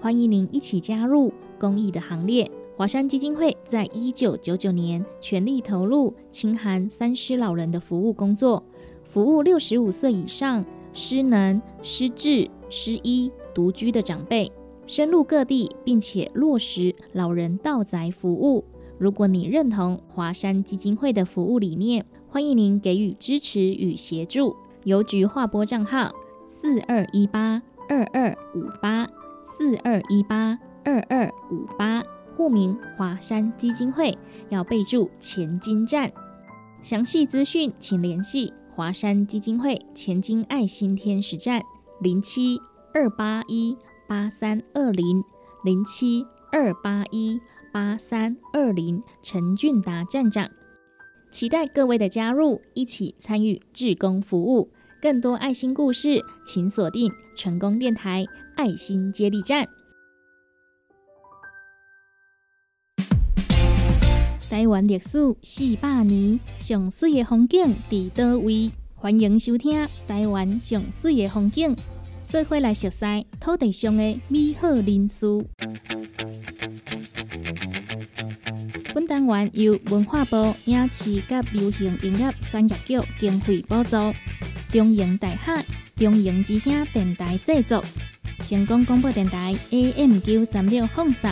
欢迎您一起加入公益的行列。华山基金会在一九九九年全力投入清寒三失老人的服务工作，服务六十五岁以上失能、失智、失医、独居的长辈，深入各地，并且落实老人到宅服务。如果你认同华山基金会的服务理念，欢迎您给予支持与协助。邮局划拨账号：四二一八二二五八四二一八二二五八，户名华山基金会，要备注前金站。详细资讯请联系华山基金会前金爱心天使站零七二八一八三二零零七二八一。八三二零陈俊达站长，期待各位的加入，一起参与志工服务。更多爱心故事，请锁定成功电台爱心接力站。台湾历史四百年，上水的风景伫倒位？欢迎收听台湾上水的风景，做伙来熟悉土地上的美好人事。本单元由文化部影视及流行音乐产业局经费补助，中营大厦中营之声电台制作，成功广播电台 AM 九三六放送。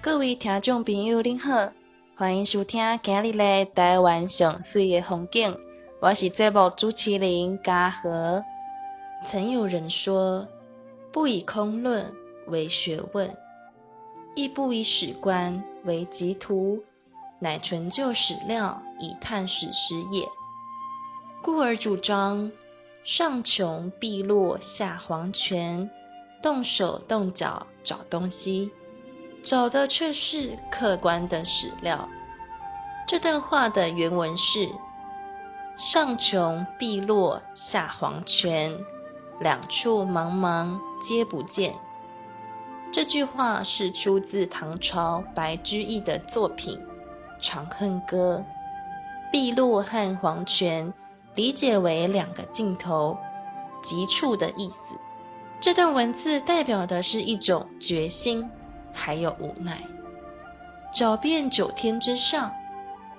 各位听众朋友，您好，欢迎收听今日的台湾上水的风景，我是节目主持人嘉禾。曾有人说：“不以空论为学问，亦不以史观为集图，乃纯就史料以探史实也。”故而主张上穷碧落下黄泉，动手动脚找东西，找的却是客观的史料。这段话的原文是：“上穷碧落下黄泉。”两处茫茫皆不见。这句话是出自唐朝白居易的作品《长恨歌》。碧落和黄泉理解为两个尽头、极处的意思。这段文字代表的是一种决心，还有无奈。找遍九天之上，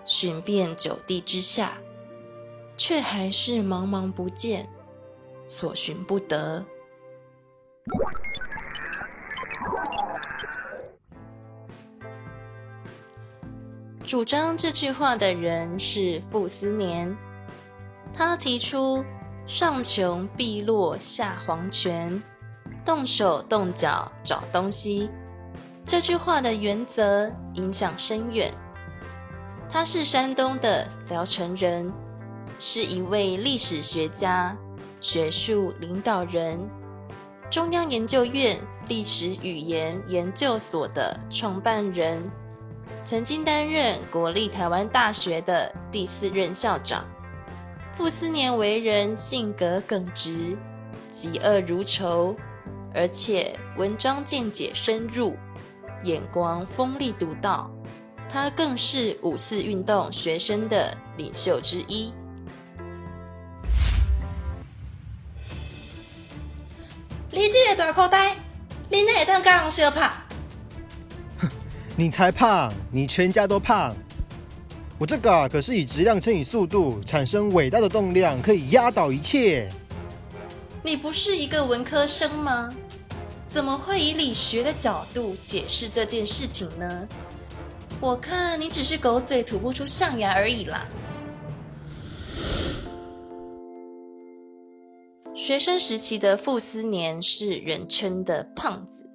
寻遍九地之下，却还是茫茫不见。所寻不得。主张这句话的人是傅斯年，他提出“上穷碧落下黄泉，动手动脚找东西”这句话的原则影响深远。他是山东的聊城人，是一位历史学家。学术领导人，中央研究院历史语言研究所的创办人，曾经担任国立台湾大学的第四任校长。傅斯年为人性格耿直，嫉恶如仇，而且文章见解深入，眼光锋利独到。他更是五四运动学生的领袖之一。你这个大口袋，你哪当跟人相拍？哼，你才胖，你全家都胖。我这个可是以质量乘以速度产生伟大的动量，可以压倒一切。你不是一个文科生吗？怎么会以理学的角度解释这件事情呢？我看你只是狗嘴吐不出象牙而已啦。学生时期的傅斯年是人称的胖子，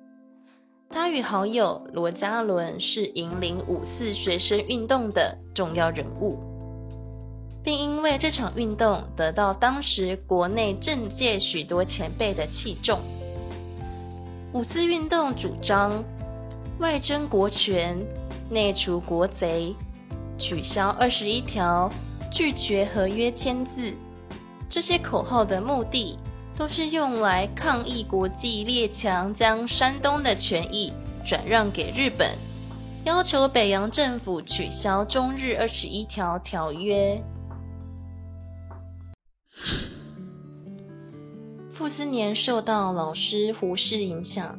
他与好友罗家伦是引领五四学生运动的重要人物，并因为这场运动得到当时国内政界许多前辈的器重。五四运动主张外争国权、内除国贼、取消二十一条、拒绝合约签字，这些口号的目的。都是用来抗议国际列强将山东的权益转让给日本，要求北洋政府取消中日二十一条条约。傅斯年受到老师胡适影响，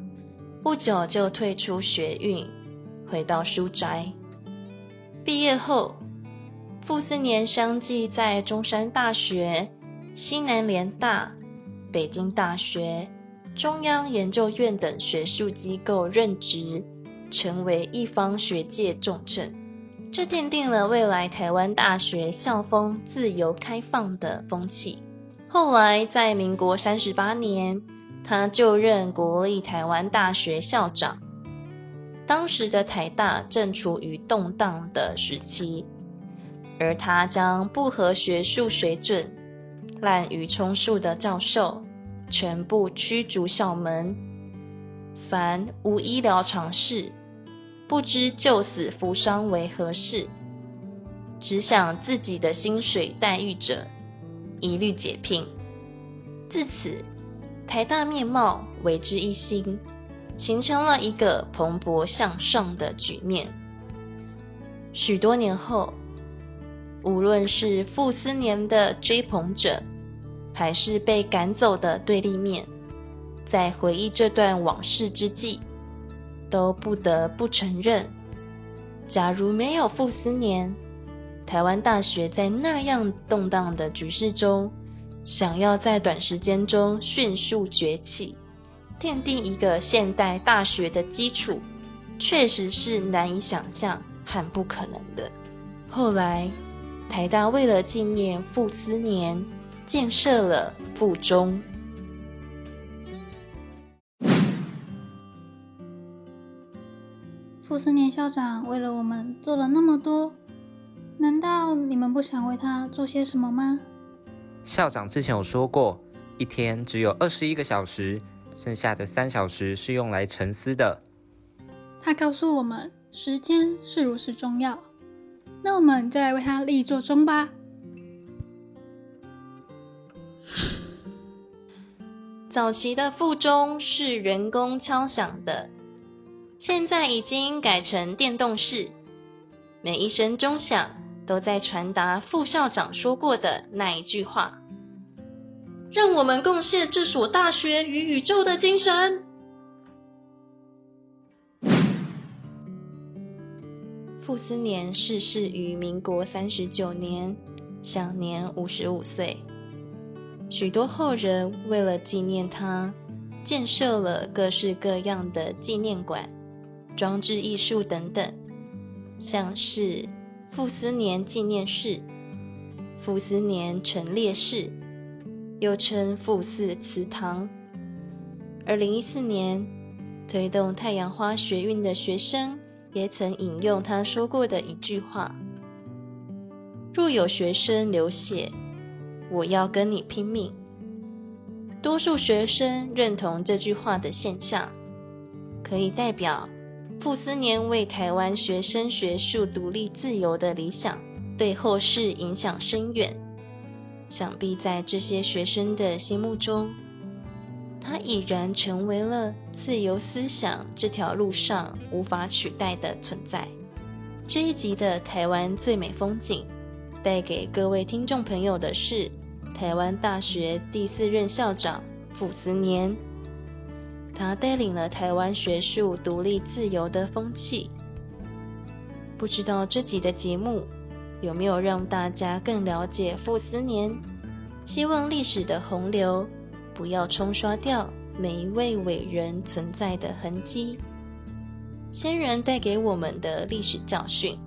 不久就退出学运，回到书斋。毕业后，傅斯年相继在中山大学、西南联大。北京大学、中央研究院等学术机构任职，成为一方学界重镇。这奠定了未来台湾大学校风自由开放的风气。后来，在民国三十八年，他就任国立台湾大学校长。当时的台大正处于动荡的时期，而他将不合学术水准、滥竽充数的教授。全部驱逐校门，凡无医疗常识、不知救死扶伤为何事、只想自己的薪水待遇者，一律解聘。自此，台大面貌为之一新，形成了一个蓬勃向上的局面。许多年后，无论是傅斯年的追捧者，还是被赶走的对立面，在回忆这段往事之际，都不得不承认：假如没有傅斯年，台湾大学在那样动荡的局势中，想要在短时间中迅速崛起，奠定一个现代大学的基础，确实是难以想象和不可能的。后来，台大为了纪念傅斯年。建设了附中。傅斯年校长为了我们做了那么多，难道你们不想为他做些什么吗？校长之前有说过，一天只有二十一个小时，剩下的三小时是用来沉思的。他告诉我们，时间是如此重要，那我们就来为他立座钟吧。早期的附钟是人工敲响的，现在已经改成电动式。每一声钟响都在传达副校长说过的那一句话：“让我们贡献这所大学与宇宙的精神。”傅斯年逝世于民国三十九年，享年五十五岁。许多后人为了纪念他，建设了各式各样的纪念馆、装置艺术等等，像是傅斯年纪念室、傅斯年陈列室，又称傅氏祠堂。二零一四年，推动太阳花学运的学生也曾引用他说过的一句话：“若有学生流血。”我要跟你拼命。多数学生认同这句话的现象，可以代表傅斯年为台湾学生学术独立自由的理想，对后世影响深远。想必在这些学生的心目中，他已然成为了自由思想这条路上无法取代的存在。这一集的台湾最美风景。带给各位听众朋友的是台湾大学第四任校长傅斯年，他带领了台湾学术独立自由的风气。不知道这集的节目有没有让大家更了解傅斯年？希望历史的洪流不要冲刷掉每一位伟人存在的痕迹，先人带给我们的历史教训。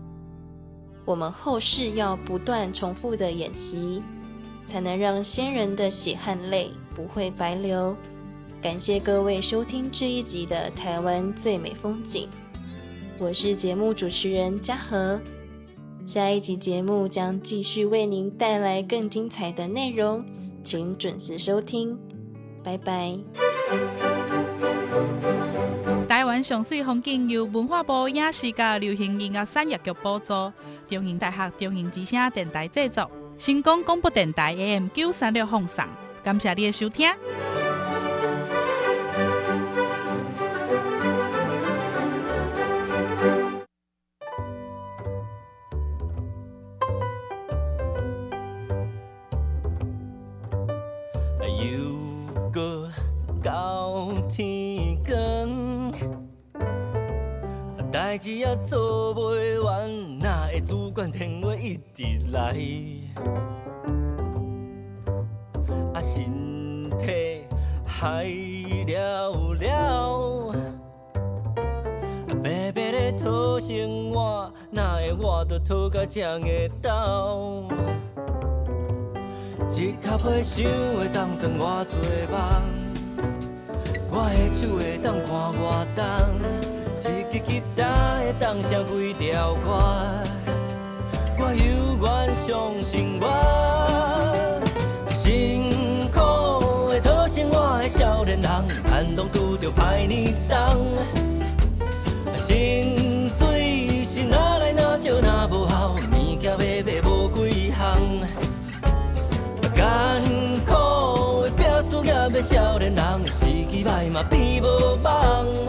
我们后世要不断重复的演习，才能让先人的血汗泪不会白流，感谢各位收听这一集的《台湾最美风景》，我是节目主持人嘉禾。下一集节目将继续为您带来更精彩的内容，请准时收听，拜拜。台湾上水风景由文化部影视甲流行音乐产业局补助，中影大学中影之声电台制作，成功广播电台 AM 九三六放送，感谢你的收听。也做袂完，哪会主管天话一直来？啊，身体害了了，白白的讨生活，哪会活得讨甲这个斗？一脚皮想会当装偌多梦，我的手会当看偌重。一支吉他会当写几条歌，我犹原相信我。辛苦的讨生活的少年人，寒冬拄着歹年冬。薪水是哪来哪少哪无效，物件买买无几项。艰苦的拼事业的少年人，时机歹嘛变无望。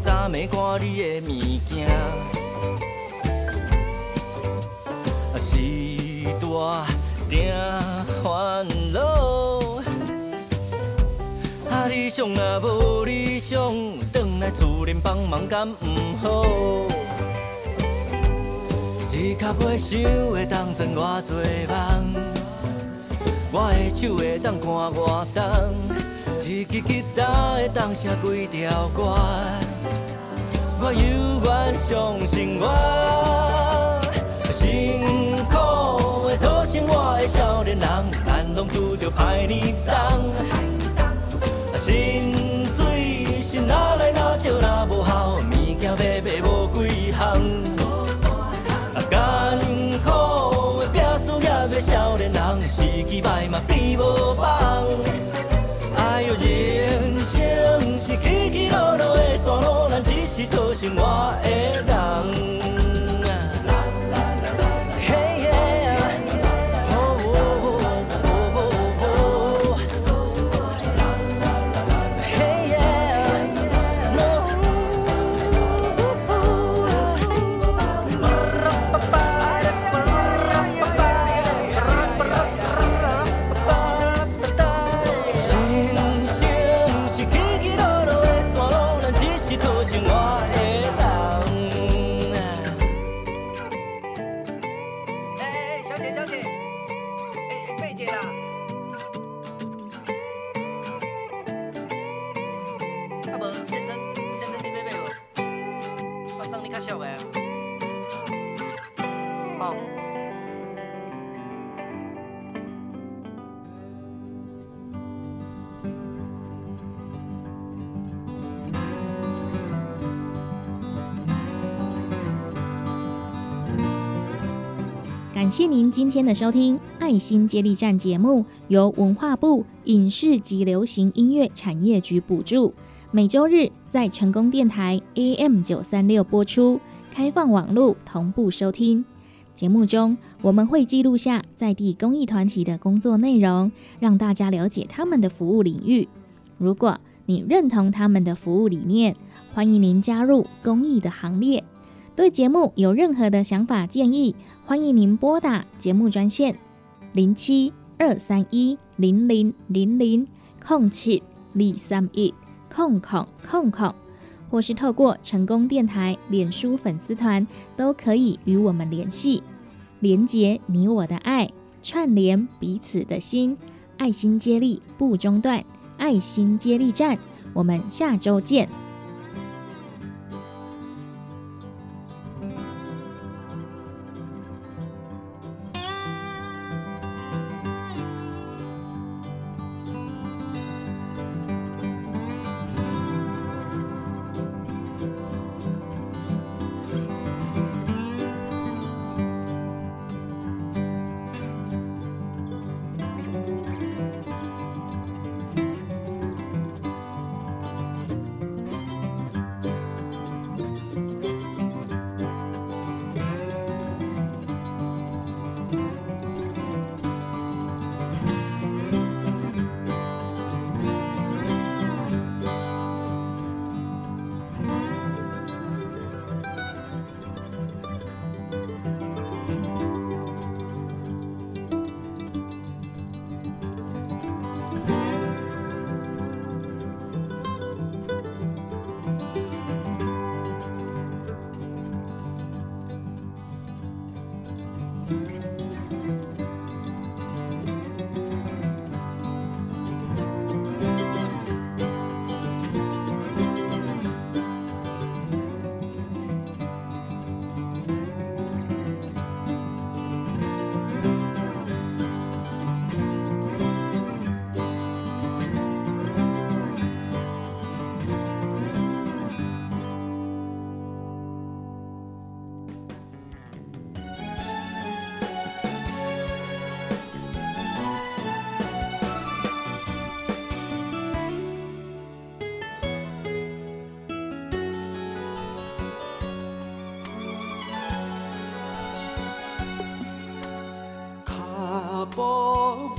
为昨暝看你的物件，时大定烦恼。啊，理想若无理想，转来厝里帮忙敢毋好？一脚皮想会当装偌多梦，我的手会当看偌重。一支吉他会当写几条歌，我犹原相信我。辛苦的讨生活的少年人，咱拢拄着歹年冬。薪水是哪来哪少哪无效，物件买买无几项。艰苦的拼事业的少年人，时机歹嘛是我的今天的收听，《爱心接力站》节目由文化部影视及流行音乐产业局补助，每周日在成功电台 AM 九三六播出，开放网络同步收听。节目中我们会记录下在地公益团体的工作内容，让大家了解他们的服务领域。如果你认同他们的服务理念，欢迎您加入公益的行列。对节目有任何的想法建议，欢迎您拨打节目专线零七二三一零零零零。空七二三一空空空空，或是透过成功电台脸书粉丝团，都可以与我们联系，连接你我的爱，串联彼此的心，爱心接力不中断，爱心接力站，我们下周见。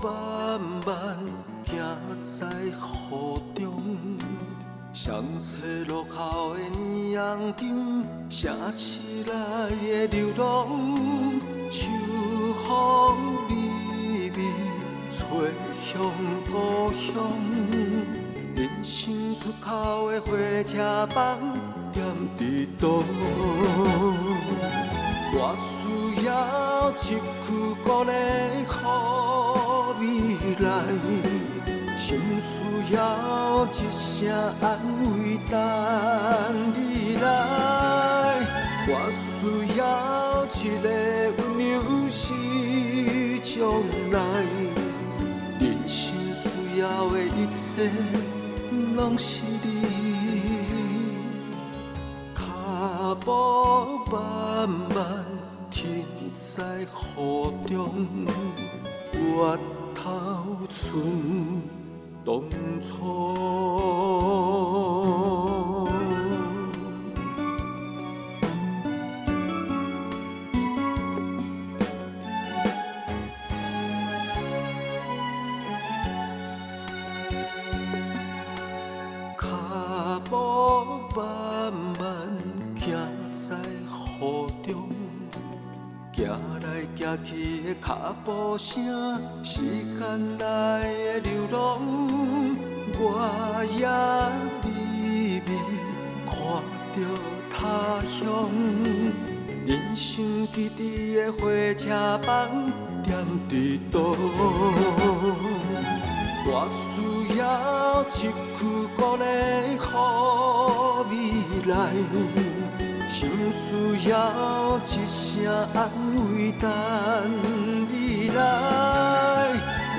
慢慢行在雨中，三岁路口的霓虹灯，城市内的流浪秋风微微吹向故乡。人生出口的火车棒，点伫叨？我需要一曲《讲的谎》。来，心需要一声安慰等你来。我需要一个温柔。是将来，人生需要的一切拢是你。脚步慢慢停在雨中，月头村当初。去的脚步声，时间内的流浪，我也微微看着他乡。人生彼直的火车帮点伫倒，我需要一句鼓励好未来。心需要一声安慰等你来，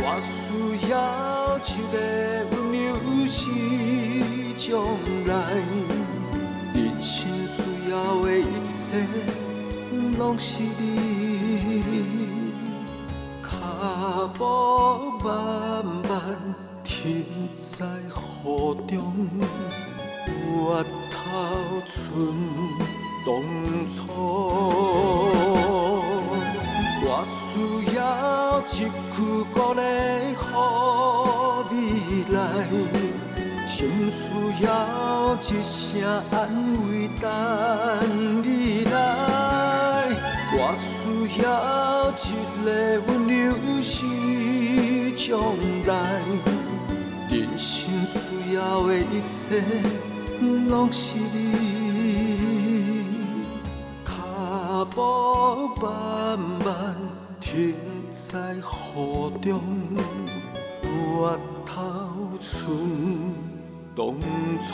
我需要一个温柔是将来，人生需要的一切拢是你，脚步慢慢停在雨中，月头村。当初，我需要一句鼓励好未来，心需要一声安慰等你来。我需要一个温柔是将来。人生需要的一切，拢是你。步慢慢停在雨中，越头春当初。